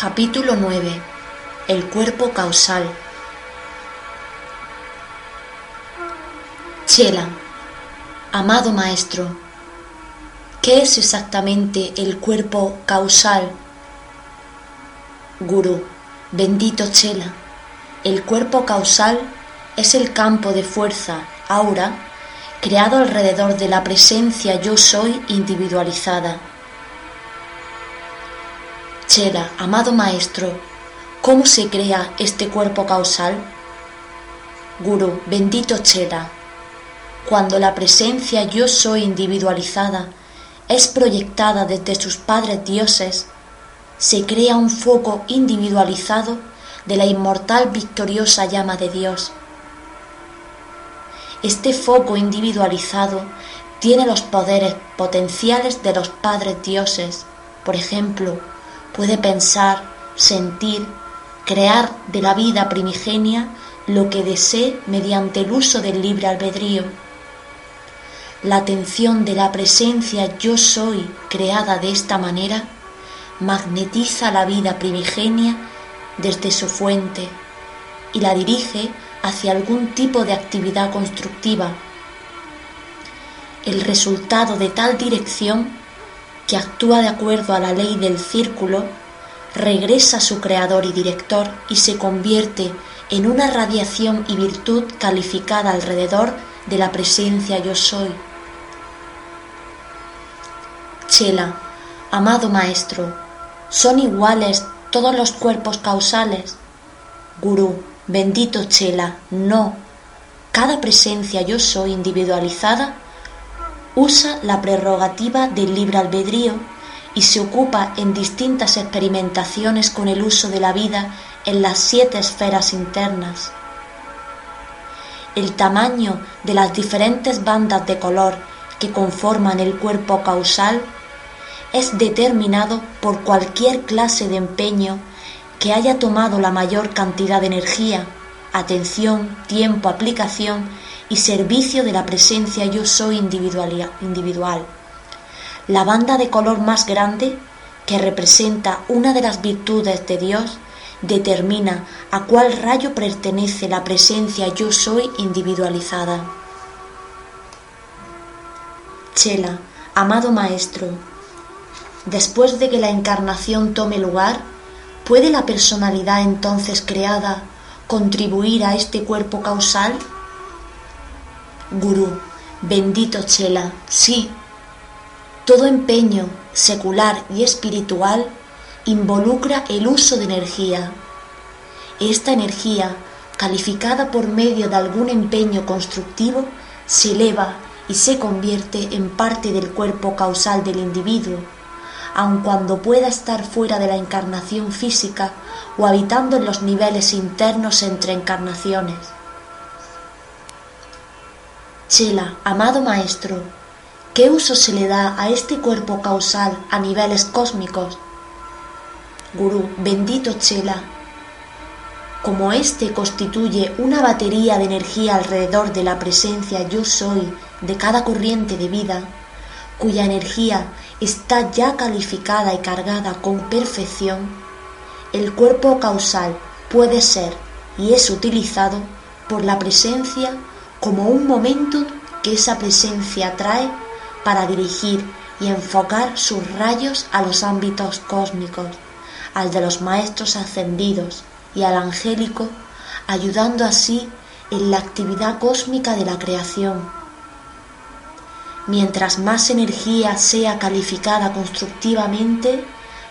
Capítulo 9. El cuerpo causal. Chela. Amado maestro, ¿qué es exactamente el cuerpo causal? Gurú, bendito Chela, el cuerpo causal es el campo de fuerza, aura, creado alrededor de la presencia yo soy individualizada. Chela, amado maestro, ¿cómo se crea este cuerpo causal? Gurú, bendito Chela, cuando la presencia yo soy individualizada es proyectada desde sus padres dioses, se crea un foco individualizado de la inmortal victoriosa llama de Dios. Este foco individualizado tiene los poderes potenciales de los padres dioses. Por ejemplo, puede pensar, sentir, crear de la vida primigenia lo que desee mediante el uso del libre albedrío. La atención de la presencia yo soy creada de esta manera magnetiza la vida primigenia desde su fuente y la dirige hacia algún tipo de actividad constructiva. El resultado de tal dirección, que actúa de acuerdo a la ley del círculo, regresa a su creador y director y se convierte en una radiación y virtud calificada alrededor de la presencia yo soy. Chela, amado maestro, ¿son iguales todos los cuerpos causales? Gurú, bendito Chela, no. Cada presencia yo soy individualizada usa la prerrogativa del libre albedrío y se ocupa en distintas experimentaciones con el uso de la vida en las siete esferas internas. El tamaño de las diferentes bandas de color que conforman el cuerpo causal es determinado por cualquier clase de empeño que haya tomado la mayor cantidad de energía, atención, tiempo, aplicación y servicio de la presencia yo soy individual. La banda de color más grande, que representa una de las virtudes de Dios, determina a cuál rayo pertenece la presencia yo soy individualizada. Chela, amado maestro, después de que la encarnación tome lugar, ¿puede la personalidad entonces creada contribuir a este cuerpo causal? Gurú, bendito Chela, sí. Todo empeño secular y espiritual involucra el uso de energía. Esta energía, calificada por medio de algún empeño constructivo, se eleva y se convierte en parte del cuerpo causal del individuo, aun cuando pueda estar fuera de la encarnación física o habitando en los niveles internos entre encarnaciones. Chela, amado maestro, ¿qué uso se le da a este cuerpo causal a niveles cósmicos? Gurú, bendito Chela, como éste constituye una batería de energía alrededor de la presencia yo soy de cada corriente de vida, cuya energía está ya calificada y cargada con perfección, el cuerpo causal puede ser y es utilizado por la presencia como un momento que esa presencia trae para dirigir y enfocar sus rayos a los ámbitos cósmicos, al de los maestros ascendidos y al angélico, ayudando así en la actividad cósmica de la creación. Mientras más energía sea calificada constructivamente,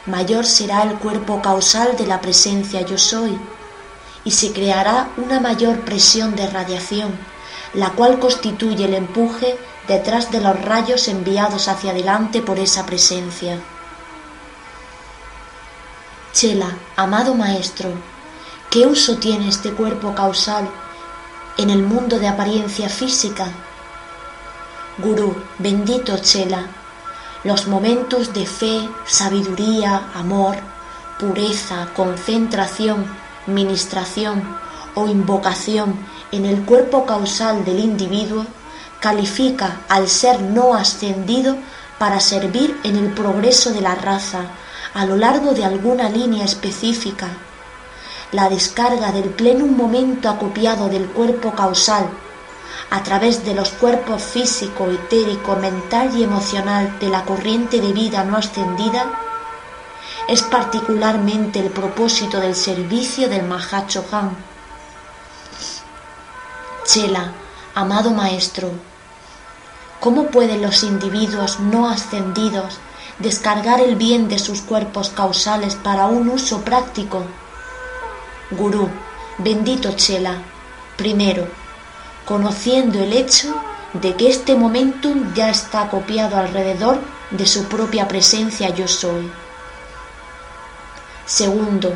mayor será el cuerpo causal de la presencia yo soy, y se creará una mayor presión de radiación, la cual constituye el empuje detrás de los rayos enviados hacia adelante por esa presencia. Chela, amado maestro, ¿qué uso tiene este cuerpo causal en el mundo de apariencia física? Gurú, bendito Chela, los momentos de fe, sabiduría, amor, pureza, concentración, ministración o invocación en el cuerpo causal del individuo califica al ser no ascendido para servir en el progreso de la raza a lo largo de alguna línea específica. La descarga del pleno momento acopiado del cuerpo causal a través de los cuerpos físico, etérico, mental y emocional de la corriente de vida no ascendida es particularmente el propósito del servicio del Mahachohan. Chela, amado maestro, ¿cómo pueden los individuos no ascendidos descargar el bien de sus cuerpos causales para un uso práctico? Gurú, bendito Chela, primero, conociendo el hecho de que este momentum ya está copiado alrededor de su propia presencia yo soy. Segundo,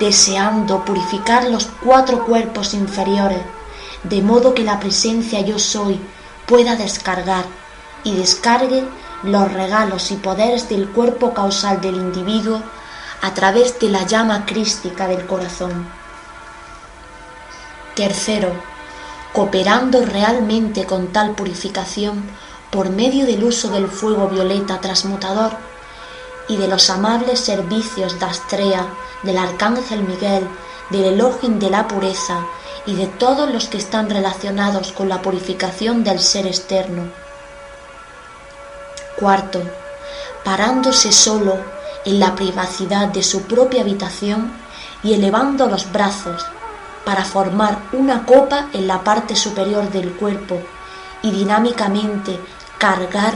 deseando purificar los cuatro cuerpos inferiores, de modo que la presencia yo soy pueda descargar y descargue los regalos y poderes del cuerpo causal del individuo a través de la llama crística del corazón. Tercero, cooperando realmente con tal purificación por medio del uso del fuego violeta transmutador y de los amables servicios de Astrea, del Arcángel Miguel, del Elohim de la pureza y de todos los que están relacionados con la purificación del ser externo. Cuarto, parándose solo en la privacidad de su propia habitación y elevando los brazos para formar una copa en la parte superior del cuerpo y dinámicamente cargar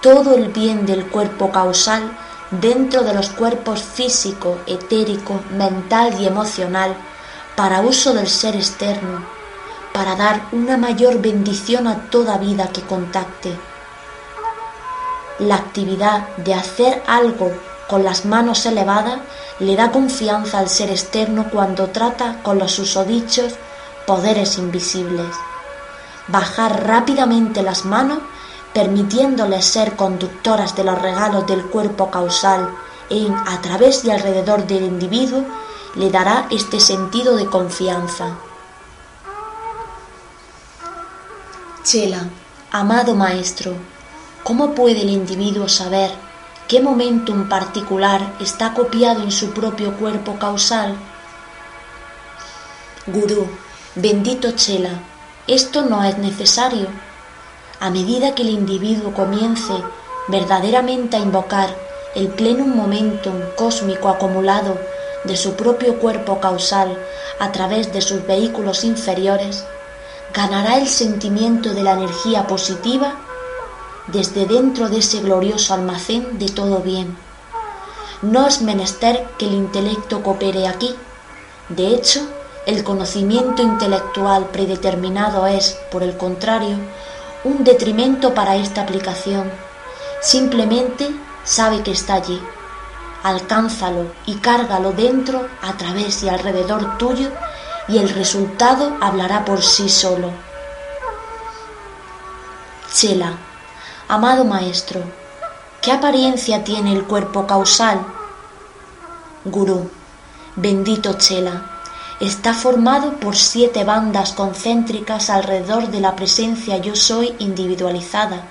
todo el bien del cuerpo causal dentro de los cuerpos físico, etérico, mental y emocional para uso del ser externo, para dar una mayor bendición a toda vida que contacte. La actividad de hacer algo con las manos elevadas le da confianza al ser externo cuando trata con los susodichos poderes invisibles. Bajar rápidamente las manos, permitiéndoles ser conductoras de los regalos del cuerpo causal en, a través y alrededor del individuo, le dará este sentido de confianza. Chela, amado maestro, ¿cómo puede el individuo saber qué momentum particular está copiado en su propio cuerpo causal? Gurú, bendito Chela, esto no es necesario. A medida que el individuo comience verdaderamente a invocar el plenum momentum cósmico acumulado de su propio cuerpo causal a través de sus vehículos inferiores, ganará el sentimiento de la energía positiva desde dentro de ese glorioso almacén de todo bien. No es menester que el intelecto coopere aquí. De hecho, el conocimiento intelectual predeterminado es, por el contrario, un detrimento para esta aplicación. Simplemente sabe que está allí. Alcánzalo y cárgalo dentro, a través y alrededor tuyo, y el resultado hablará por sí solo. Chela Amado Maestro, ¿qué apariencia tiene el cuerpo causal? Gurú, bendito Chela, está formado por siete bandas concéntricas alrededor de la presencia yo soy individualizada.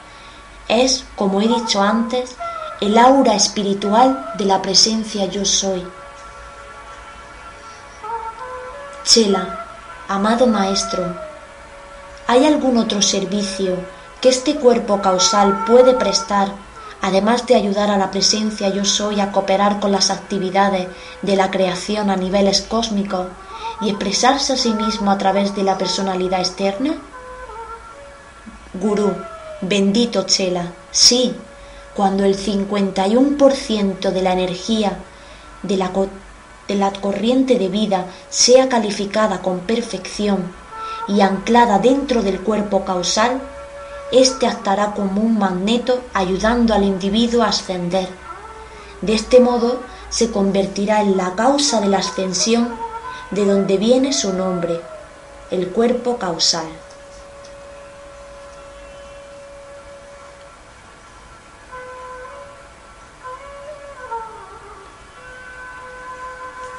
Es, como he dicho antes, el aura espiritual de la presencia yo soy. Chela, amado Maestro, ¿hay algún otro servicio que este cuerpo causal puede prestar, además de ayudar a la presencia yo soy a cooperar con las actividades de la creación a niveles cósmicos y expresarse a sí mismo a través de la personalidad externa? Gurú, bendito Chela, sí, cuando el 51% de la energía de la, de la corriente de vida sea calificada con perfección y anclada dentro del cuerpo causal, éste actuará como un magneto ayudando al individuo a ascender. De este modo se convertirá en la causa de la ascensión de donde viene su nombre, el cuerpo causal.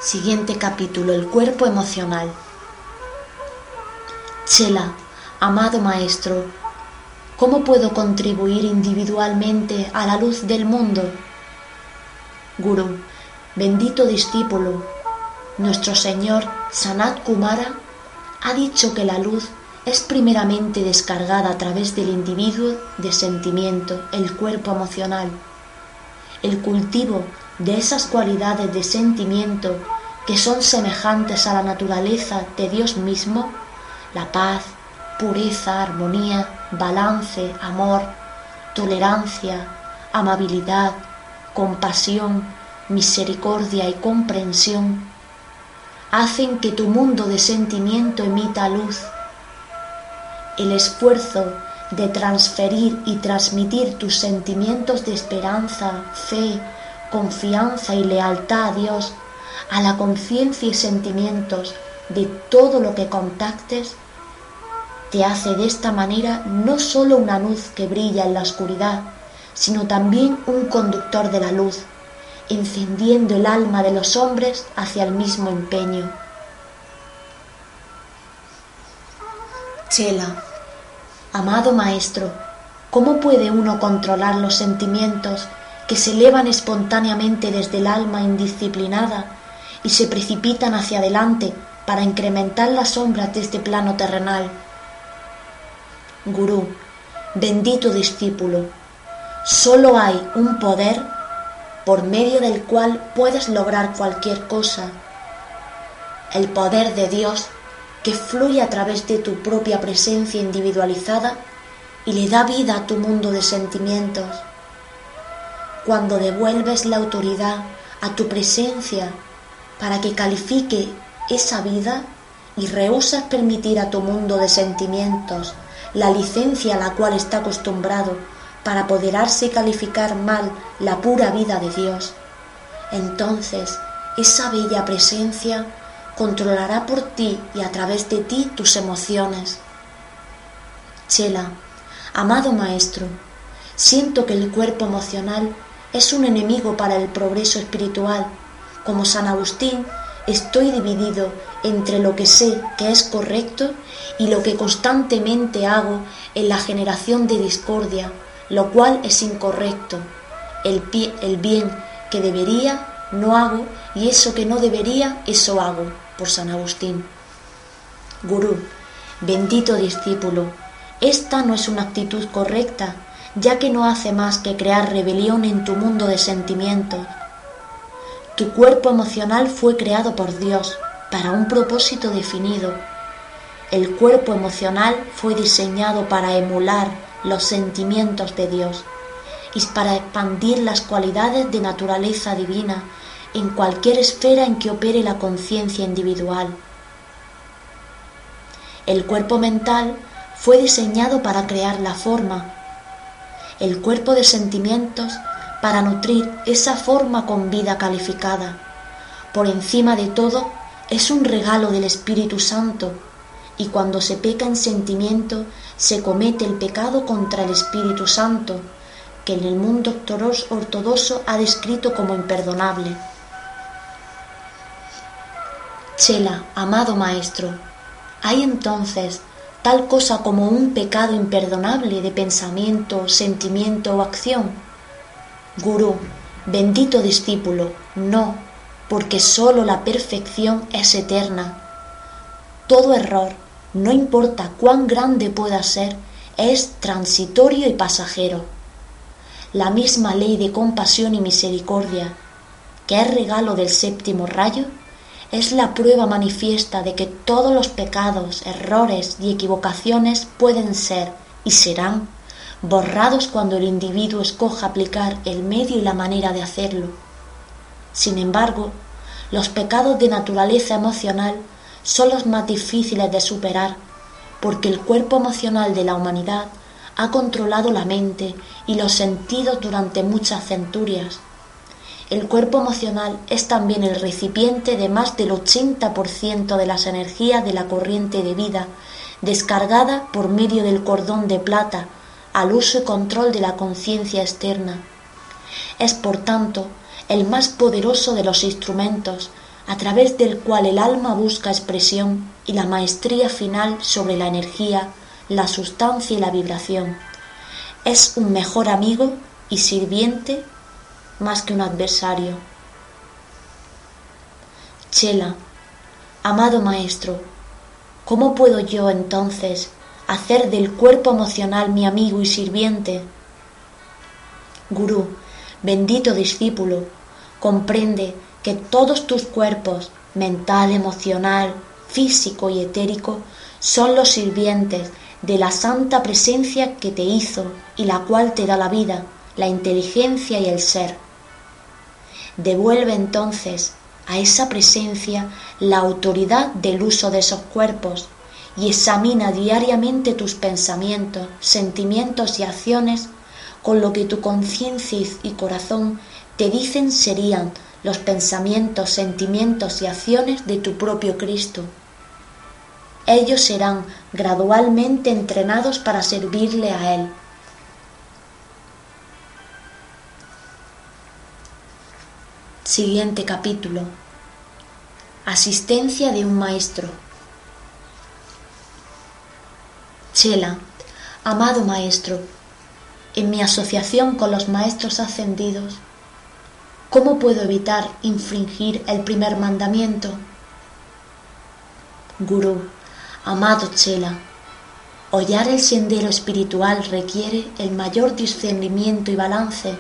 Siguiente capítulo, el cuerpo emocional. Chela, amado maestro, ¿cómo puedo contribuir individualmente a la luz del mundo? Guru, bendito discípulo, nuestro Señor Sanat Kumara ha dicho que la luz es primeramente descargada a través del individuo de sentimiento, el cuerpo emocional. El cultivo de esas cualidades de sentimiento que son semejantes a la naturaleza de Dios mismo, la paz, pureza, armonía, balance, amor, tolerancia, amabilidad, compasión, misericordia y comprensión, hacen que tu mundo de sentimiento emita luz. El esfuerzo de transferir y transmitir tus sentimientos de esperanza, fe, confianza y lealtad a Dios, a la conciencia y sentimientos de todo lo que contactes, te hace de esta manera no sólo una luz que brilla en la oscuridad, sino también un conductor de la luz, encendiendo el alma de los hombres hacia el mismo empeño. Chela, amado maestro, ¿cómo puede uno controlar los sentimientos que se elevan espontáneamente desde el alma indisciplinada y se precipitan hacia adelante para incrementar las sombras de este plano terrenal? Gurú, bendito discípulo, Solo hay un poder por medio del cual puedes lograr cualquier cosa. El poder de Dios que fluye a través de tu propia presencia individualizada y le da vida a tu mundo de sentimientos. Cuando devuelves la autoridad a tu presencia para que califique esa vida y rehusas permitir a tu mundo de sentimientos la licencia a la cual está acostumbrado para apoderarse y calificar mal la pura vida de Dios, entonces esa bella presencia controlará por ti y a través de ti tus emociones. Chela, amado maestro, siento que el cuerpo emocional es un enemigo para el progreso espiritual. Como San Agustín, estoy dividido entre lo que sé que es correcto y lo que constantemente hago en la generación de discordia, lo cual es incorrecto. El, el bien que debería no hago y eso que no debería, eso hago, por San Agustín. Gurú, bendito discípulo, esta no es una actitud correcta, ya que no hace más que crear rebelión en tu mundo de sentimientos. Tu cuerpo emocional fue creado por Dios para un propósito definido. El cuerpo emocional fue diseñado para emular los sentimientos de Dios y para expandir las cualidades de naturaleza divina en cualquier esfera en que opere la conciencia individual. El cuerpo mental fue diseñado para crear la forma, el cuerpo de sentimientos para nutrir esa forma con vida calificada. Por encima de todo, es un regalo del Espíritu Santo y cuando se peca en sentimiento se comete el pecado contra el Espíritu Santo, que en el mundo ortodoxo ha descrito como imperdonable. Chela, amado Maestro, ¿hay entonces tal cosa como un pecado imperdonable de pensamiento, sentimiento o acción? Gurú, bendito discípulo, no, porque sólo la perfección es eterna. Todo error, no importa cuán grande pueda ser, es transitorio y pasajero. La misma ley de compasión y misericordia, que es regalo del séptimo rayo, es la prueba manifiesta de que todos los pecados, errores y equivocaciones pueden ser y serán borrados cuando el individuo escoja aplicar el medio y la manera de hacerlo. Sin embargo, los pecados de naturaleza emocional son los más difíciles de superar, porque el cuerpo emocional de la humanidad ha controlado la mente y los sentidos durante muchas centurias. El cuerpo emocional es también el recipiente de más del 80% de las energías de la corriente de vida, descargada por medio del cordón de plata al uso y control de la conciencia externa. Es, por tanto, el más poderoso de los instrumentos, a través del cual el alma busca expresión y la maestría final sobre la energía, la sustancia y la vibración. Es un mejor amigo y sirviente más que un adversario. Chela, amado maestro, ¿cómo puedo yo entonces hacer del cuerpo emocional mi amigo y sirviente? Gurú, bendito discípulo, comprende que todos tus cuerpos, mental, emocional, físico y etérico, son los sirvientes de la santa presencia que te hizo y la cual te da la vida, la inteligencia y el ser. Devuelve entonces a esa presencia la autoridad del uso de esos cuerpos y examina diariamente tus pensamientos, sentimientos y acciones con lo que tu conciencia y corazón te dicen serían los pensamientos, sentimientos y acciones de tu propio Cristo. Ellos serán gradualmente entrenados para servirle a Él. Siguiente capítulo. Asistencia de un maestro. Chela, amado maestro, en mi asociación con los maestros ascendidos, ¿cómo puedo evitar infringir el primer mandamiento? Gurú, amado Chela, hollar el sendero espiritual requiere el mayor discernimiento y balance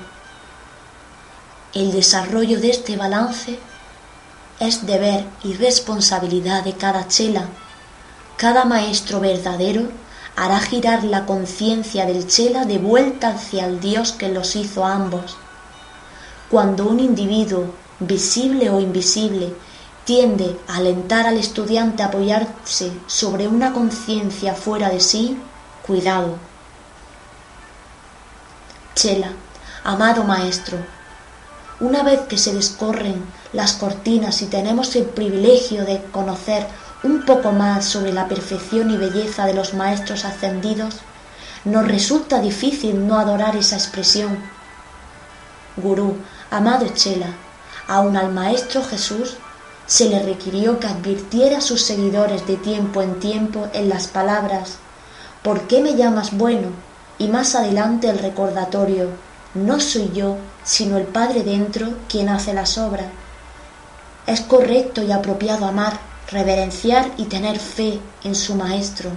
el desarrollo de este balance es deber y responsabilidad de cada chela. Cada maestro verdadero hará girar la conciencia del chela de vuelta hacia el Dios que los hizo a ambos. Cuando un individuo, visible o invisible, tiende a alentar al estudiante a apoyarse sobre una conciencia fuera de sí, cuidado. Chela, amado maestro, una vez que se descorren las cortinas y tenemos el privilegio de conocer un poco más sobre la perfección y belleza de los maestros ascendidos, nos resulta difícil no adorar esa expresión. Gurú, amado Chela, aun al Maestro Jesús se le requirió que advirtiera a sus seguidores de tiempo en tiempo en las palabras ¿Por qué me llamas bueno? y más adelante el recordatorio no soy yo, sino el Padre dentro quien hace las obras. Es correcto y apropiado amar, reverenciar y tener fe en su Maestro.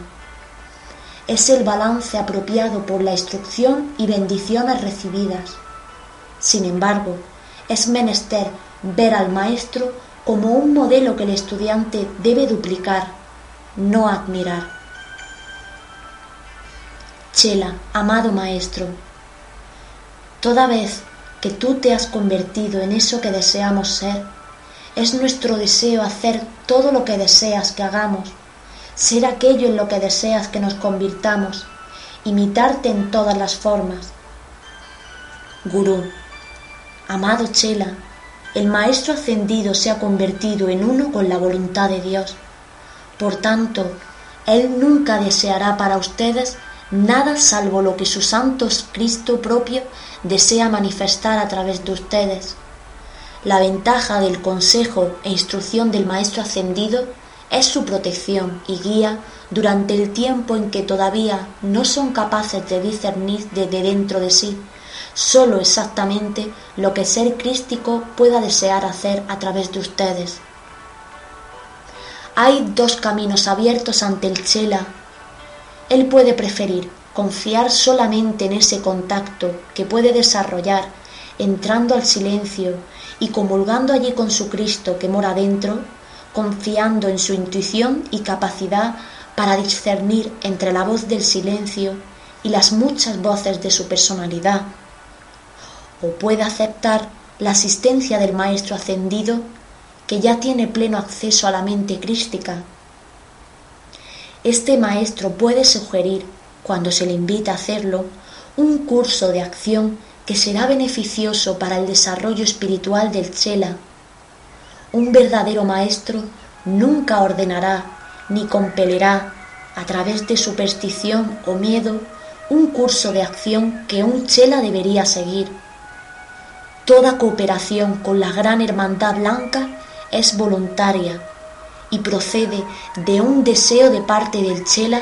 Es el balance apropiado por la instrucción y bendiciones recibidas. Sin embargo, es menester ver al Maestro como un modelo que el estudiante debe duplicar, no admirar. Chela, amado Maestro, Toda vez que tú te has convertido en eso que deseamos ser, es nuestro deseo hacer todo lo que deseas que hagamos, ser aquello en lo que deseas que nos convirtamos, imitarte en todas las formas. Gurú, amado Chela, el Maestro ascendido se ha convertido en uno con la voluntad de Dios. Por tanto, Él nunca deseará para ustedes nada salvo lo que su Santo Cristo propio desea manifestar a través de ustedes. La ventaja del consejo e instrucción del Maestro ascendido es su protección y guía durante el tiempo en que todavía no son capaces de discernir desde dentro de sí sólo exactamente lo que ser crístico pueda desear hacer a través de ustedes. Hay dos caminos abiertos ante el Chela él puede preferir confiar solamente en ese contacto que puede desarrollar entrando al silencio y comulgando allí con su Cristo que mora dentro, confiando en su intuición y capacidad para discernir entre la voz del silencio y las muchas voces de su personalidad, o puede aceptar la asistencia del Maestro ascendido que ya tiene pleno acceso a la mente crística. Este Maestro puede sugerir, cuando se le invita a hacerlo, un curso de acción que será beneficioso para el desarrollo espiritual del Chela. Un verdadero Maestro nunca ordenará ni compelerá a través de superstición o miedo un curso de acción que un Chela debería seguir Toda cooperación con la Gran Hermandad Blanca es voluntaria y procede de un deseo de parte del Chela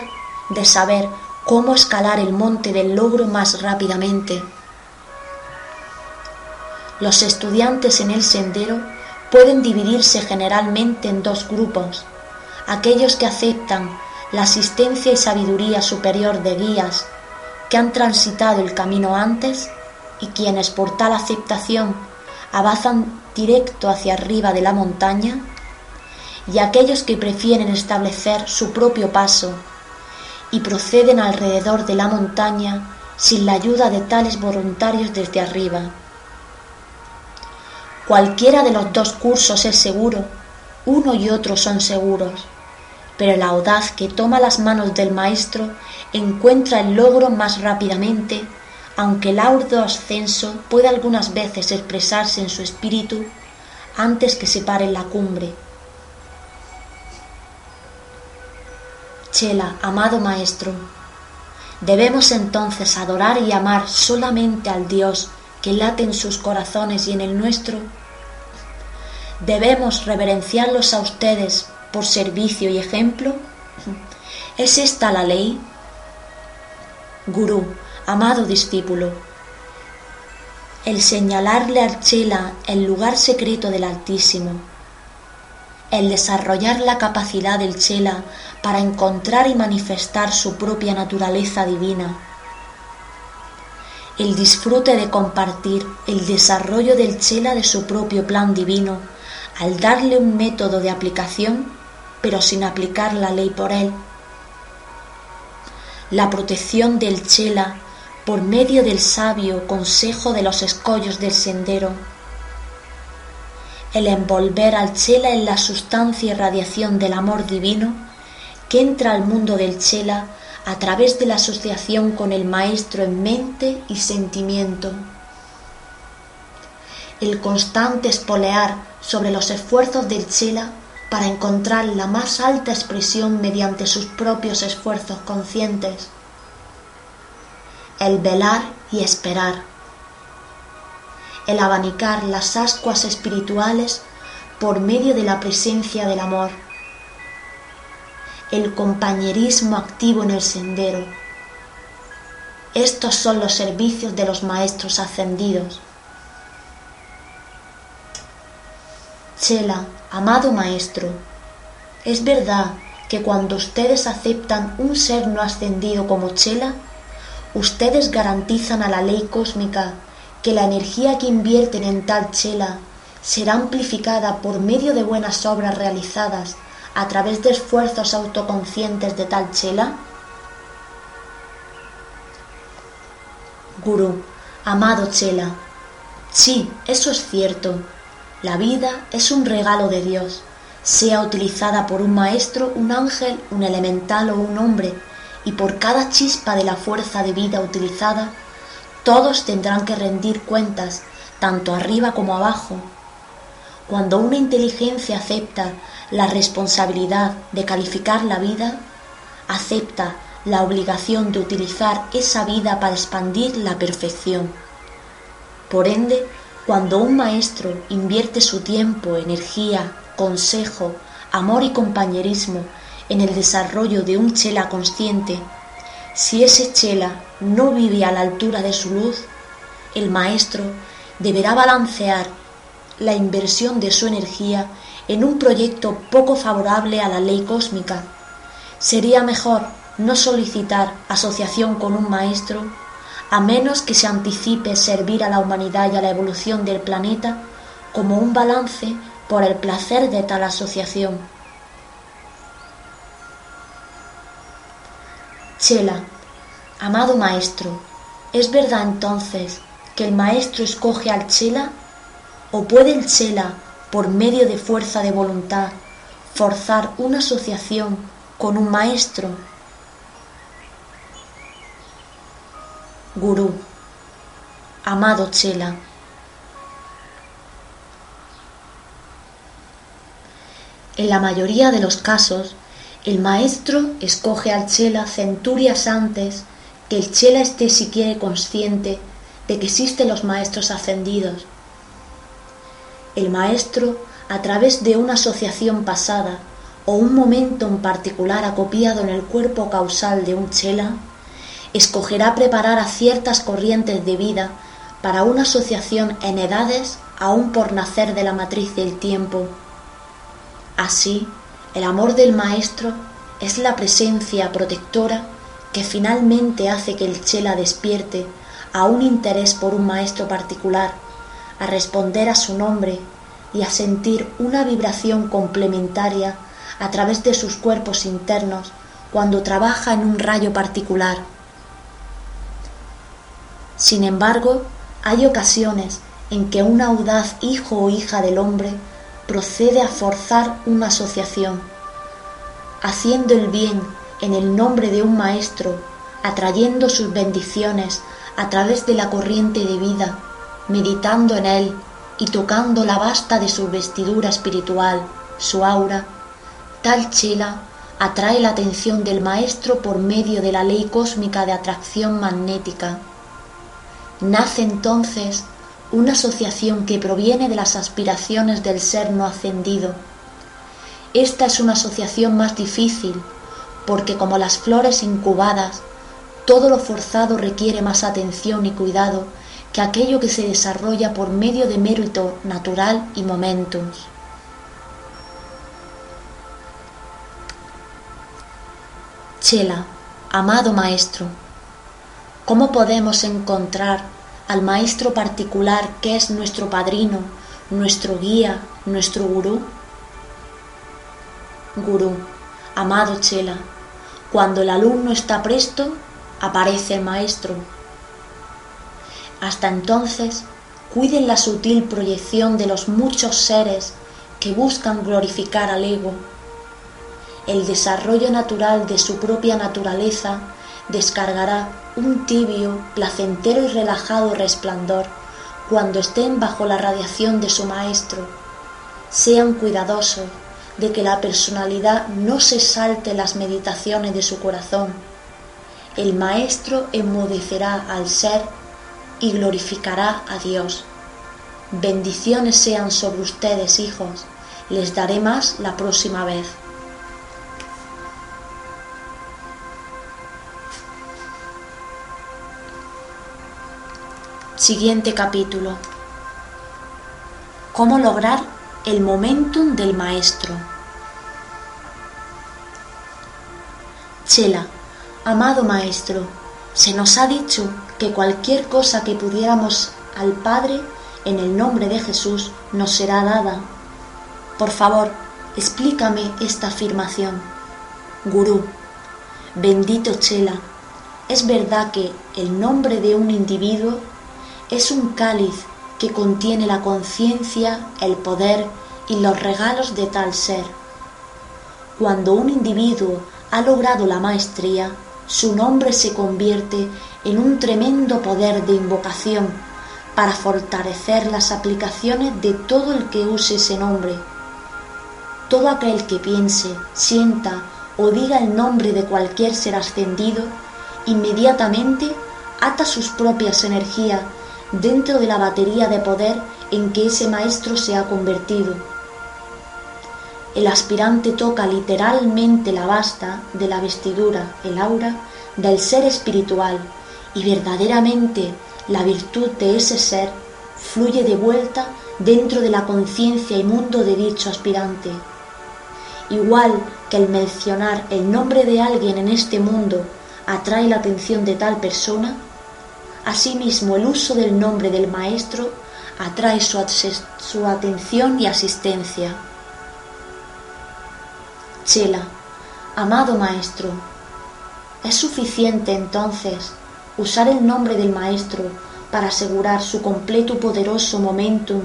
de saber cómo escalar el monte del logro más rápidamente. Los estudiantes en el sendero pueden dividirse generalmente en dos grupos, aquellos que aceptan la asistencia y sabiduría superior de guías que han transitado el camino antes y quienes por tal aceptación avanzan directo hacia arriba de la montaña, y aquellos que prefieren establecer su propio paso y proceden alrededor de la montaña sin la ayuda de tales voluntarios desde arriba. Cualquiera de los dos cursos es seguro, uno y otro son seguros, pero el audaz que toma las manos del Maestro encuentra el logro más rápidamente aunque el arduo ascenso puede algunas veces expresarse en su espíritu antes que se pare en la cumbre. Chela, amado Maestro, debemos entonces adorar y amar solamente al Dios que late en sus corazones y en el nuestro. Debemos reverenciarlos a ustedes por servicio y ejemplo. ¿Es esta la ley? Gurú, amado discípulo, el señalarle al Chela el lugar secreto del Altísimo, el desarrollar la capacidad del Chela para encontrar y manifestar su propia naturaleza divina, el disfrute de compartir el desarrollo del Chela de su propio plan divino, al darle un método de aplicación, pero sin aplicar la ley por él. La protección del Chela por medio del sabio consejo de los escollos del sendero. El envolver al Chela en la sustancia y radiación del amor divino que entra al mundo del Chela a través de la asociación con el Maestro en mente y sentimiento. El constante espolear sobre los esfuerzos del Chela para encontrar la más alta expresión mediante sus propios esfuerzos conscientes. El velar y esperar, el abanicar las ascuas espirituales por medio de la presencia del amor, el compañerismo activo en el sendero. Estos son los servicios de los maestros ascendidos. Chela, amado maestro, es verdad que cuando ustedes aceptan un ser no ascendido como Chela, ustedes garantizan a la ley cósmica que la energía que invierten en tal chela será amplificada por medio de buenas obras realizadas a través de esfuerzos autoconscientes de tal chela? Guru, amado chela, sí, eso es cierto. La vida es un regalo de Dios, sea utilizada por un maestro, un ángel, un elemental o un hombre, y por cada chispa de la fuerza de vida utilizada, todos tendrán que rendir cuentas, tanto arriba como abajo. Cuando una inteligencia acepta la responsabilidad de calificar la vida, acepta la obligación de utilizar esa vida para expandir la perfección. Por ende, cuando un maestro invierte su tiempo, energía, consejo, amor y compañerismo en el desarrollo de un chela consciente, si ese chela no vive a la altura de su luz, el maestro deberá balancear la inversión de su energía en un proyecto poco favorable a la ley cósmica. Sería mejor no solicitar asociación con un maestro a menos que se anticipe servir a la humanidad y a la evolución del planeta como un balance por el placer de tal asociación. Chela, Amado maestro, ¿es verdad entonces que el maestro escoge al chela? ¿O puede el chela, por medio de fuerza de voluntad, forzar una asociación con un maestro? Gurú, amado chela, En la mayoría de los casos, el maestro escoge al chela centurias antes que el chela esté siquiera consciente de que existen los maestros ascendidos. El maestro, a través de una asociación pasada o un momento en particular acopiado en el cuerpo causal de un chela, escogerá preparar a ciertas corrientes de vida para una asociación en edades aún por nacer de la matriz del tiempo. Así, el amor del Maestro es la presencia protectora que finalmente hace que el Chela despierte a un interés por un maestro particular, a responder a su nombre y a sentir una vibración complementaria a través de sus cuerpos internos cuando trabaja en un rayo particular. Sin embargo, hay ocasiones en que un audaz hijo o hija del hombre procede a forzar una asociación, haciendo el bien en el nombre de un maestro, atrayendo sus bendiciones a través de la corriente de vida, meditando en él y tocando la basta de su vestidura espiritual, su aura, tal chela atrae la atención del maestro por medio de la ley cósmica de atracción magnética. Nace entonces una asociación que proviene de las aspiraciones del ser no ascendido. Esta es una asociación más difícil, porque como las flores incubadas, todo lo forzado requiere más atención y cuidado que aquello que se desarrolla por medio de mérito natural y momentos. Chela, amado maestro, ¿cómo podemos encontrar al maestro particular que es nuestro padrino, nuestro guía, nuestro gurú? Gurú, amado Chela, cuando el alumno está presto, aparece el maestro. Hasta entonces, cuiden la sutil proyección de los muchos seres que buscan glorificar al ego. El desarrollo natural de su propia naturaleza descargará un tibio, placentero y relajado resplandor cuando estén bajo la radiación de su Maestro. Sean cuidadosos de que la personalidad no se salte las meditaciones de su corazón. El Maestro enmudecerá al ser y glorificará a Dios. Bendiciones sean sobre ustedes, hijos. Les daré más la próxima vez. Siguiente capítulo. ¿Cómo lograr el momentum del maestro? Chela, amado maestro, se nos ha dicho que cualquier cosa que pudiéramos al Padre en el nombre de Jesús nos será dada. Por favor, explícame esta afirmación. Gurú, bendito Chela, ¿es verdad que el nombre de un individuo es un cáliz que contiene la conciencia, el poder y los regalos de tal ser. Cuando un individuo ha logrado la maestría, su nombre se convierte en un tremendo poder de invocación para fortalecer las aplicaciones de todo el que use ese nombre. Todo aquel que piense, sienta o diga el nombre de cualquier ser ascendido, inmediatamente ata sus propias energías dentro de la batería de poder en que ese maestro se ha convertido. El aspirante toca literalmente la basta de la vestidura, el aura, del ser espiritual y verdaderamente la virtud de ese ser fluye de vuelta dentro de la conciencia y mundo de dicho aspirante. Igual que el mencionar el nombre de alguien en este mundo atrae la atención de tal persona, Asimismo, el uso del nombre del Maestro atrae su, atención y asistencia. Chela, amado Maestro, Es suficiente entonces usar el nombre del Maestro para asegurar su completo poderoso momentum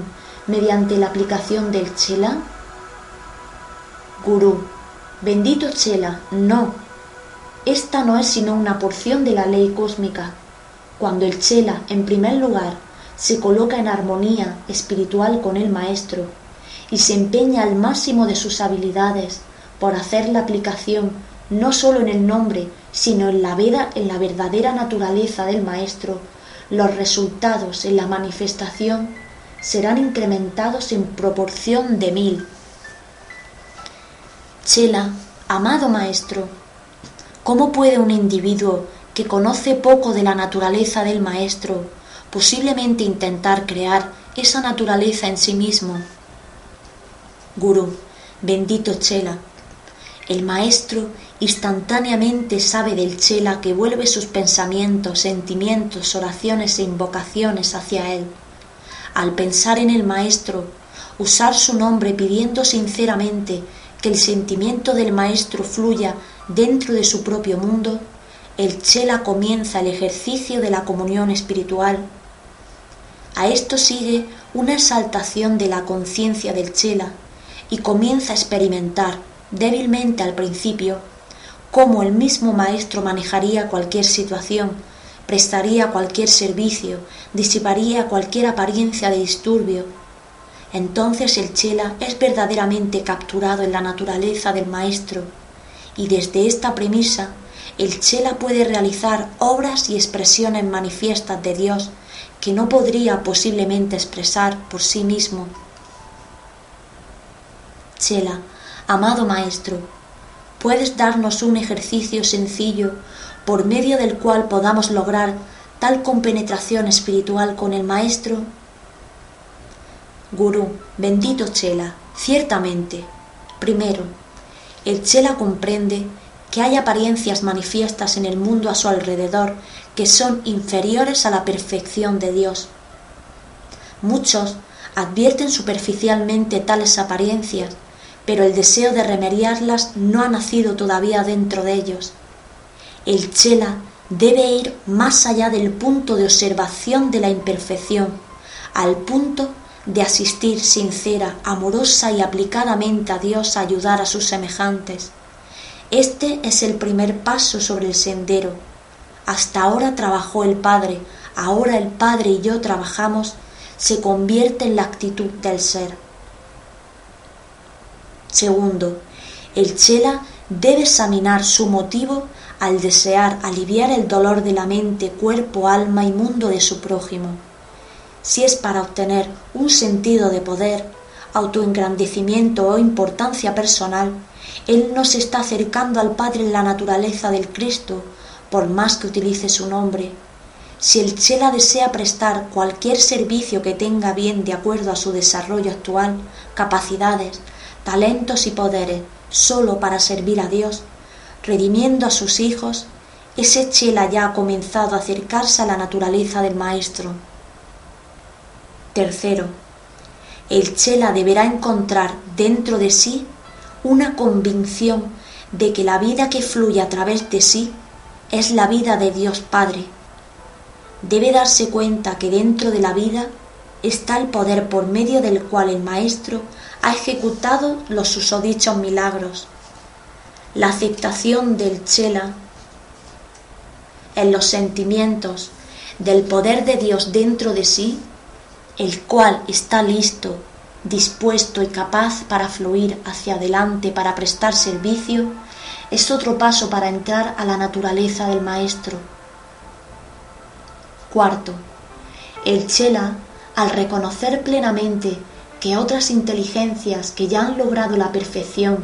mediante la aplicación del Chela? Gurú, bendito Chela, no. Esta no es sino una porción de la ley cósmica. Cuando el Chela, en primer lugar, se coloca en armonía espiritual con el Maestro y se empeña al máximo de sus habilidades por hacer la aplicación no sólo en el nombre, sino en la vida, en la verdadera naturaleza del Maestro, los resultados en la manifestación serán incrementados en proporción de mil. Chela, amado Maestro, ¿cómo puede un individuo que conoce poco de la naturaleza del Maestro posiblemente intentar crear esa naturaleza en sí mismo? Guru, bendito Chela, el maestro instantáneamente sabe del chela que vuelve sus pensamientos, sentimientos, oraciones e invocaciones hacia él. Al pensar en el maestro, usar su nombre pidiendo sinceramente que el sentimiento del maestro fluya dentro de su propio mundo, el chela comienza el ejercicio de la comunión espiritual. A esto sigue una exaltación de la conciencia del chela y comienza a experimentar débilmente al principio, cómo el mismo maestro manejaría cualquier situación, prestaría cualquier servicio, disiparía cualquier apariencia de disturbio. Entonces el chela es verdaderamente capturado en la naturaleza del maestro, y desde esta premisa el chela puede realizar obras y expresiones manifiestas de Dios que no podría posiblemente expresar por sí mismo. Chela Amado Maestro, ¿puedes darnos un ejercicio sencillo por medio del cual podamos lograr tal compenetración espiritual con el Maestro? Gurú, bendito Chela, ciertamente. Primero, el Chela comprende que hay apariencias manifiestas en el mundo a su alrededor que son inferiores a la perfección de Dios. Muchos advierten superficialmente tales apariencias pero el deseo de remediarlas no ha nacido todavía dentro de ellos. El chela debe ir más allá del punto de observación de la imperfección, al punto de asistir sincera, amorosa y aplicadamente a Dios a ayudar a sus semejantes. Este es el primer paso sobre el sendero. Hasta ahora trabajó el Padre, ahora el Padre y yo trabajamos, se convierte en la actitud del ser. Segundo, el chela debe examinar su motivo al desear aliviar el dolor de la mente, cuerpo, alma y mundo de su prójimo. Si es para obtener un sentido de poder, autoengrandecimiento o importancia personal, él no se está acercando al Padre en la naturaleza del Cristo, por más que utilice su nombre. Si el Chela desea prestar cualquier servicio que tenga bien de acuerdo a su desarrollo actual, capacidades, talentos y poderes solo para servir a Dios, redimiendo a sus hijos, ese chela ya ha comenzado a acercarse a la naturaleza del Maestro. Tercero, el chela deberá encontrar dentro de sí una convicción de que la vida que fluye a través de sí es la vida de Dios Padre. Debe darse cuenta que dentro de la vida está el poder por medio del cual el Maestro ha ejecutado los susodichos milagros. La aceptación del chela en los sentimientos del poder de Dios dentro de sí, el cual está listo, dispuesto y capaz para fluir hacia adelante, para prestar servicio, es otro paso para entrar a la naturaleza del Maestro. Cuarto, el Chela, al reconocer plenamente que otras inteligencias que ya han logrado la perfección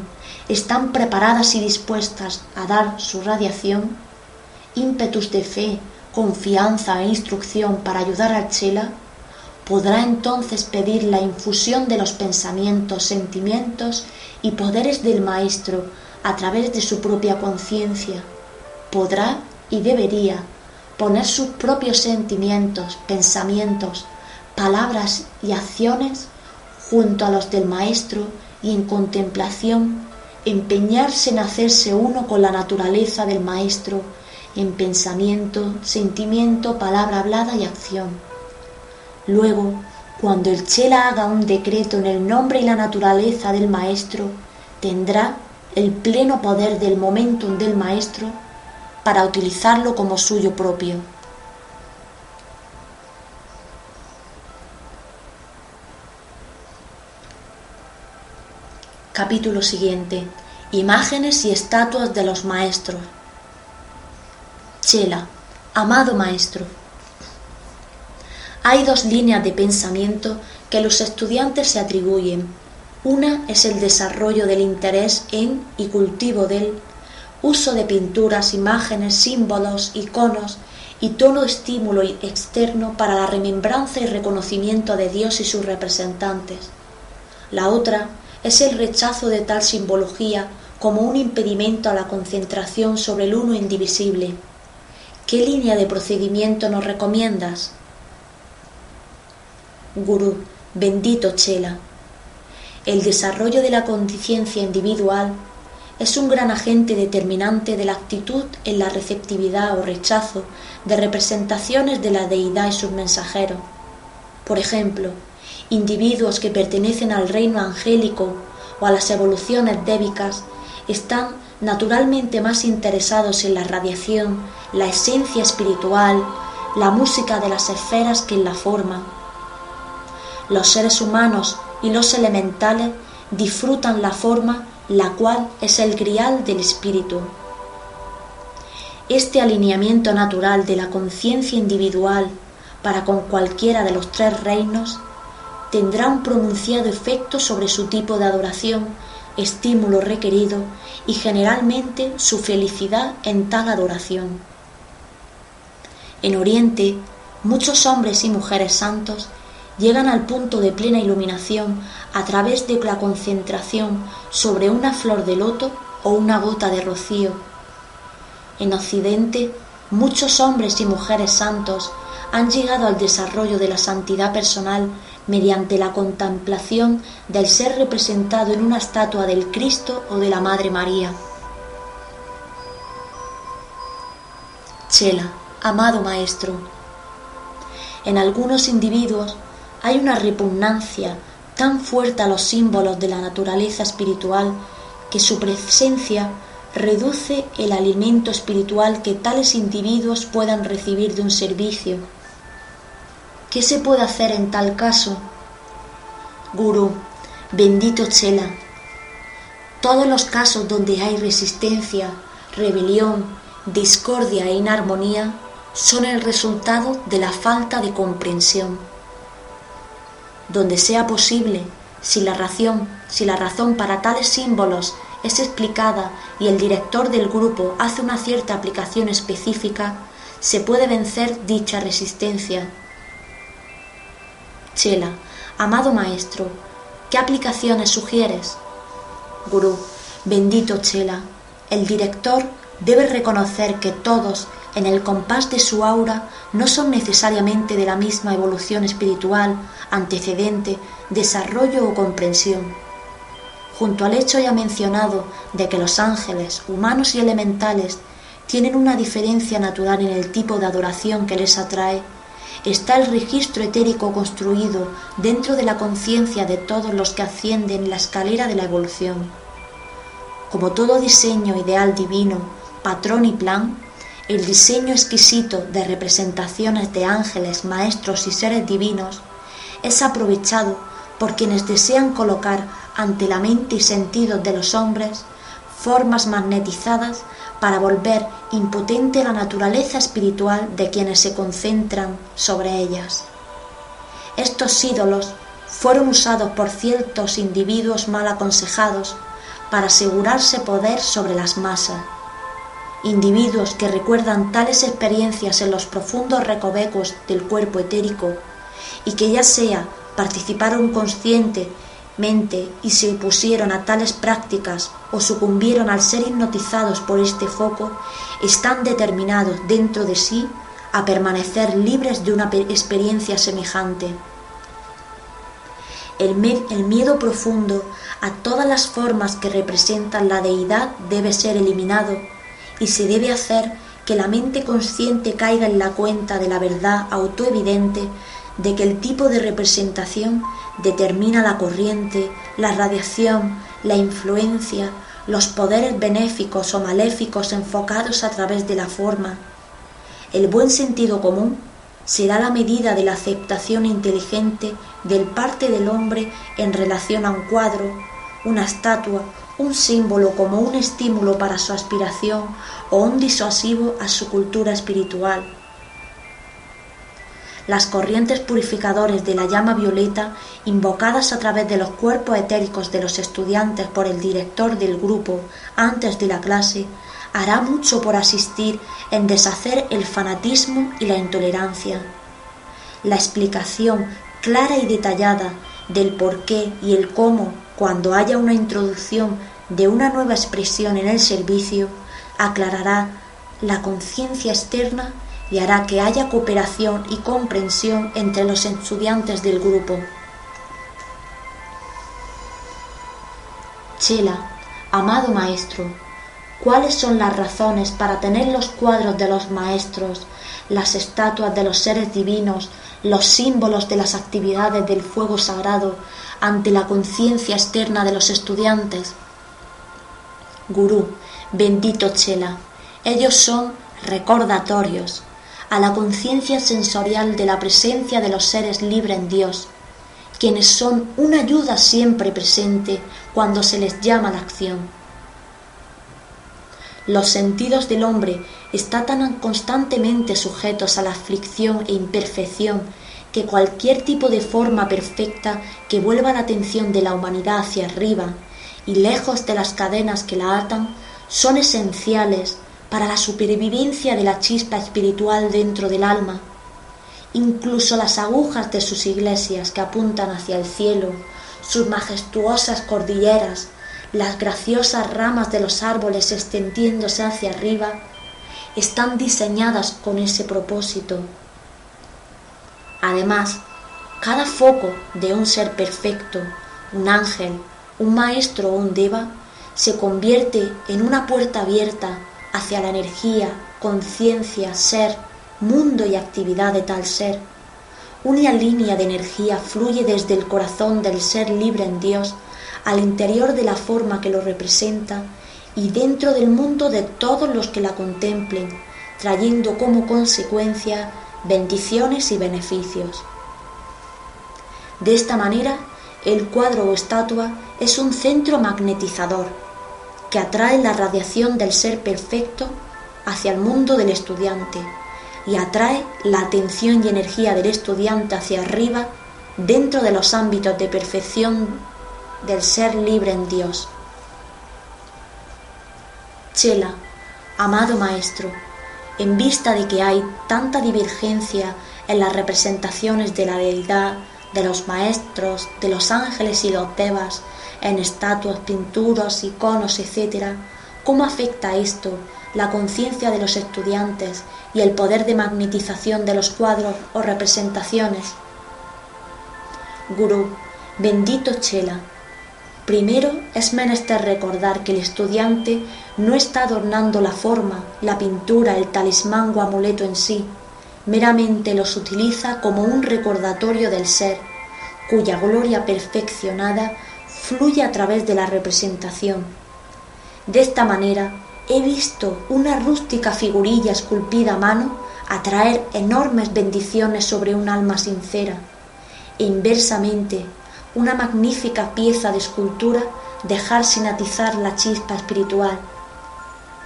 están preparadas y dispuestas a dar su radiación, ímpetus de fe, confianza e instrucción para ayudar al Chela, podrá entonces pedir la infusión de los pensamientos, sentimientos y poderes del Maestro a través de su propia conciencia. Podrá y debería poner sus propios sentimientos, pensamientos, palabras y acciones junto a los del Maestro y en contemplación empeñarse en hacerse uno con la naturaleza del Maestro en pensamiento, sentimiento, palabra hablada y acción. Luego, cuando el Chela haga un decreto en el nombre y la naturaleza del Maestro, tendrá el pleno poder del momentum del Maestro para utilizarlo como suyo propio. Capítulo siguiente. Imágenes y estatuas de los maestros. Chela, amado maestro. Hay dos líneas de pensamiento que los estudiantes se atribuyen. Una es el desarrollo del interés en y cultivo del uso de pinturas, imágenes, símbolos, iconos y todo estímulo externo para la remembranza y reconocimiento de Dios y sus representantes. La otra es el rechazo de tal simbología como un impedimento a la concentración sobre el uno indivisible. ¿Qué línea de procedimiento nos recomiendas? Gurú, bendito Chela. El desarrollo de la conciencia individual es un gran agente determinante de la actitud en la receptividad o rechazo de representaciones de la deidad y sus mensajeros. Por ejemplo, individuos que pertenecen al reino angélico o a las evoluciones débicas están naturalmente más interesados en la radiación, la esencia espiritual, la música de las esferas que en la forma. Los seres humanos y los elementales disfrutan la forma, la cual es el grial del espíritu. Este alineamiento natural de la conciencia individual para con cualquiera de los tres reinos tendrá un pronunciado efecto sobre su tipo de adoración, estímulo requerido y generalmente su felicidad en tal adoración. En Oriente, muchos hombres y mujeres santos llegan al punto de plena iluminación a través de la concentración sobre una flor de loto o una gota de rocío. En Occidente, muchos hombres y mujeres santos han llegado al desarrollo de la santidad personal mediante la contemplación del ser representado en una estatua del Cristo o de la Madre María. Chela, amado Maestro, en algunos individuos hay una repugnancia tan fuerte a los símbolos de la naturaleza espiritual que su presencia reduce el alimento espiritual que tales individuos puedan recibir de un servicio ¿Qué se puede hacer en tal caso? Gurú, bendito Chela, todos los casos donde hay resistencia, rebelión, discordia e inarmonía son el resultado de la falta de comprensión. Donde sea posible, si la razón, si la razón para tales símbolos es explicada y el director del grupo hace una cierta aplicación específica, se puede vencer dicha resistencia Chela, amado maestro, ¿qué aplicaciones sugieres? Gurú, bendito Chela, el director debe reconocer que todos, en el compás de su aura, no son necesariamente de la misma evolución espiritual, antecedente, desarrollo o comprensión. Junto al hecho ya mencionado de que los ángeles, humanos y elementales, tienen una diferencia natural en el tipo de adoración que les atrae, está el registro etérico construido dentro de la conciencia de todos los que ascienden la escalera de la evolución. Como todo diseño ideal divino, patrón y plan, el diseño exquisito de representaciones de ángeles, maestros y seres divinos es aprovechado por quienes desean colocar ante la mente y sentidos de los hombres formas magnetizadas para volver impotente la naturaleza espiritual de quienes se concentran sobre ellas. Estos ídolos fueron usados por ciertos individuos mal aconsejados para asegurarse poder sobre las masas. Individuos que recuerdan tales experiencias en los profundos recovecos del cuerpo etérico y que ya sea participaron consciente mente y se opusieron a tales prácticas o sucumbieron al ser hipnotizados por este foco, están determinados dentro de sí a permanecer libres de una experiencia semejante. El, el, miedo profundo a todas las formas que representan la deidad debe ser eliminado y se debe hacer que la mente consciente caiga en la cuenta de la verdad autoevidente de que el tipo de representación determina la corriente, la radiación, la influencia, los poderes benéficos o maléficos enfocados a través de la forma. El buen sentido común será la medida de la aceptación inteligente del parte del hombre en relación a un cuadro, una estatua, un símbolo como un estímulo para su aspiración o un disuasivo a su cultura espiritual. Las corrientes purificadores de la llama violeta, invocadas a través de los cuerpos etéricos de los estudiantes por el director del grupo antes de la clase, hará mucho por asistir en deshacer el fanatismo y la intolerancia. La explicación clara y detallada del por qué y el cómo cuando haya una introducción de una nueva expresión en el servicio, aclarará la conciencia externa y hará que haya cooperación y comprensión entre los estudiantes del grupo. Chela, amado maestro, ¿cuáles son las razones para tener los cuadros de los maestros, las estatuas de los seres divinos, los símbolos de las actividades del fuego sagrado ante la conciencia externa de los estudiantes? Gurú, bendito Chela, ellos son recordatorios a la conciencia sensorial de la presencia de los seres libres en Dios, quienes son una ayuda siempre presente cuando se les llama la acción. Los sentidos del hombre están tan constantemente sujetos a la aflicción e imperfección que cualquier tipo de forma perfecta que vuelva la atención de la humanidad hacia arriba y lejos de las cadenas que la atan son esenciales para la supervivencia de la chispa espiritual dentro del alma. Incluso las agujas de sus iglesias que apuntan hacia el cielo, sus majestuosas cordilleras, las graciosas ramas de los árboles extendiéndose hacia arriba, están diseñadas con ese propósito. Además, cada foco de un ser perfecto, un ángel, un maestro o un deva, se convierte en una puerta abierta hacia la energía, conciencia, ser, mundo y actividad de tal ser. Una línea de energía fluye desde el corazón del ser libre en Dios al interior de la forma que lo representa y dentro del mundo de todos los que la contemplen, trayendo como consecuencia bendiciones y beneficios. De esta manera, el cuadro o estatua es un centro magnetizador que atrae la radiación del ser perfecto hacia el mundo del estudiante y atrae la atención y energía del estudiante hacia arriba dentro de los ámbitos de perfección del ser libre en Dios. Chela, amado maestro, en vista de que hay tanta divergencia en las representaciones de la deidad, de los maestros, de los ángeles y los devas, en estatuas, pinturas, iconos, etc., ¿cómo afecta esto la conciencia de los estudiantes y el poder de magnetización de los cuadros o representaciones? Gurú, bendito Chela, Primero es menester recordar que el estudiante no está adornando la forma, la pintura, el talismán o amuleto en sí, meramente los utiliza como un recordatorio del ser, cuya gloria perfeccionada fluye a través de la representación. De esta manera he visto una rústica figurilla esculpida a mano atraer enormes bendiciones sobre un alma sincera, e inversamente una magnífica pieza de escultura dejar sin atizar la chispa espiritual.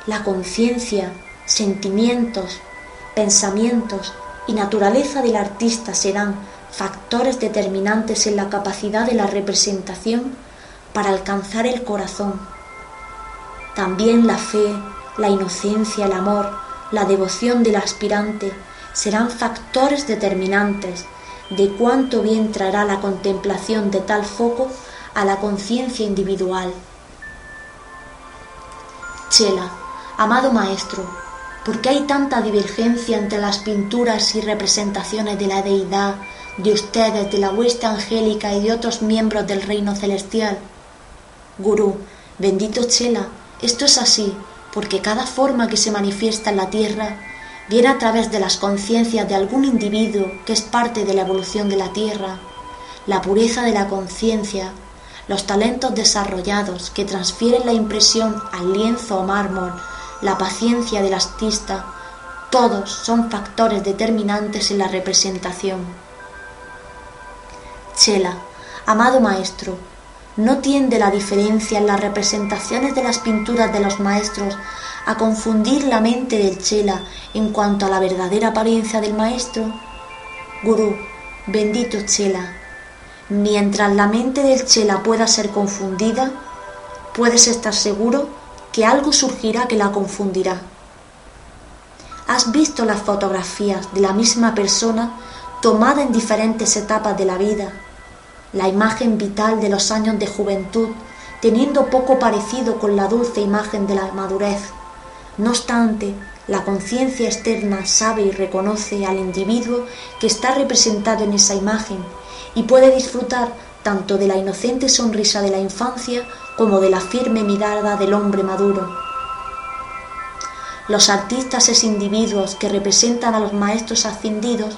La conciencia, sentimientos, pensamientos y naturaleza del artista serán factores determinantes en la capacidad de la representación para alcanzar el corazón. También la fe, la inocencia, el amor, la devoción del aspirante serán factores determinantes de cuánto bien traerá la contemplación de tal foco a la conciencia individual. Chela, amado maestro, ¿por qué hay tanta divergencia entre las pinturas y representaciones de la deidad, de ustedes, de la huesta angélica y de otros miembros del reino celestial? Gurú, bendito Chela, esto es así, porque cada forma que se manifiesta en la Tierra viene a través de las conciencias de algún individuo que es parte de la evolución de la Tierra, la pureza de la conciencia, los talentos desarrollados que transfieren la impresión al lienzo o mármol, la paciencia del artista, todos son factores determinantes en la representación. Chela, amado maestro, no tiende la diferencia en las representaciones de las pinturas de los maestros a confundir la mente del Chela en cuanto a la verdadera apariencia del maestro? Gurú, bendito Chela, mientras la mente del Chela pueda ser confundida, puedes estar seguro que algo surgirá que la confundirá. ¿Has visto las fotografías de la misma persona tomada en diferentes etapas de la vida? La imagen vital de los años de juventud, teniendo poco parecido con la dulce imagen de la madurez. No obstante, la conciencia externa sabe y reconoce al individuo que está representado en esa imagen y puede disfrutar tanto de la inocente sonrisa de la infancia como de la firme mirada del hombre maduro. Los artistas es individuos que representan a los maestros ascendidos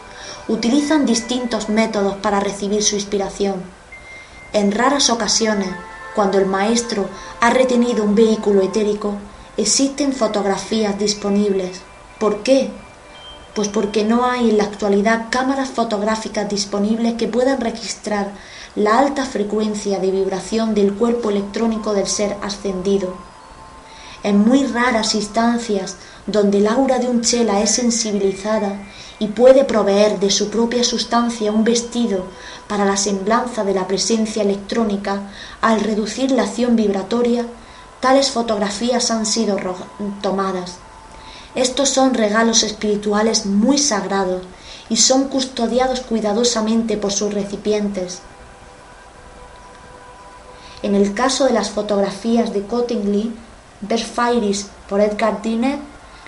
utilizan distintos métodos para recibir su inspiración. En raras ocasiones, cuando el maestro ha retenido un vehículo etérico, existen fotografías disponibles. ¿Por qué? Pues porque no hay en la actualidad cámaras fotográficas disponibles que puedan registrar la alta frecuencia de vibración del cuerpo electrónico del ser ascendido. En muy raras instancias donde el aura de un chela es sensibilizada y puede proveer de su propia sustancia un vestido para la semblanza de la presencia electrónica, al reducir la acción vibratoria, tales fotografías han sido tomadas. Estos son regalos espirituales muy sagrados y son custodiados cuidadosamente por sus recipientes. En el caso de las fotografías de Cottingley, Berfairis por Edgar Dinner,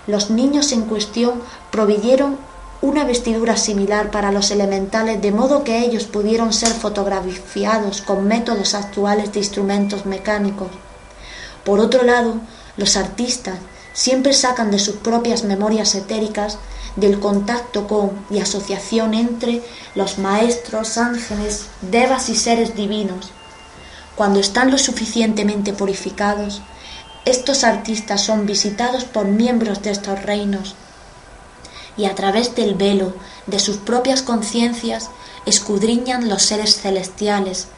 los niños en cuestión provieron una vestidura similar para los elementales de modo que ellos pudieron ser fotografiados con métodos actuales de instrumentos mecánicos. Por otro lado, los artistas siempre sacan de sus propias memorias etéricas del contacto con y asociación entre los maestros, ángeles, devas y seres divinos. Cuando están lo suficientemente purificados, estos artistas son visitados por miembros de estos reinos y a través del velo de sus propias conciencias escudriñan los seres celestiales,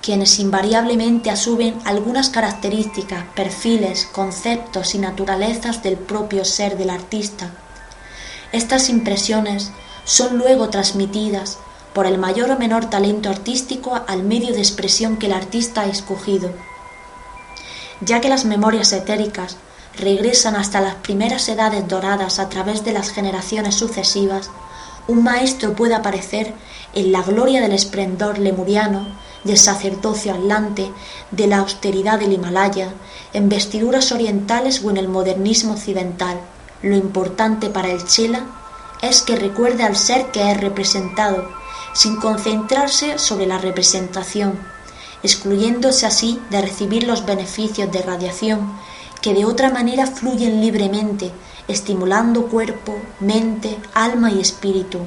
quienes invariablemente asumen algunas características, perfiles, conceptos y naturalezas del propio ser del artista. Estas impresiones son luego transmitidas por el mayor o menor talento artístico al medio de expresión que el artista ha escogido ya que las memorias etéricas regresan hasta las primeras edades doradas a través de las generaciones sucesivas, un maestro puede aparecer en la gloria del esplendor lemuriano, del sacerdocio atlante, de la austeridad del Himalaya, en vestiduras orientales o en el modernismo occidental. Lo importante para el Chela es que recuerde al ser que es representado, sin concentrarse sobre la representación, excluyéndose así de recibir los beneficios de radiación que de otra manera fluyen libremente, estimulando cuerpo, mente, alma y espíritu.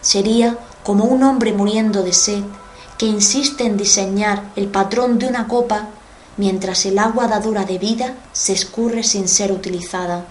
Sería como un hombre muriendo de sed que insiste en diseñar el patrón de una copa mientras el agua dadora de vida se escurre sin ser utilizada.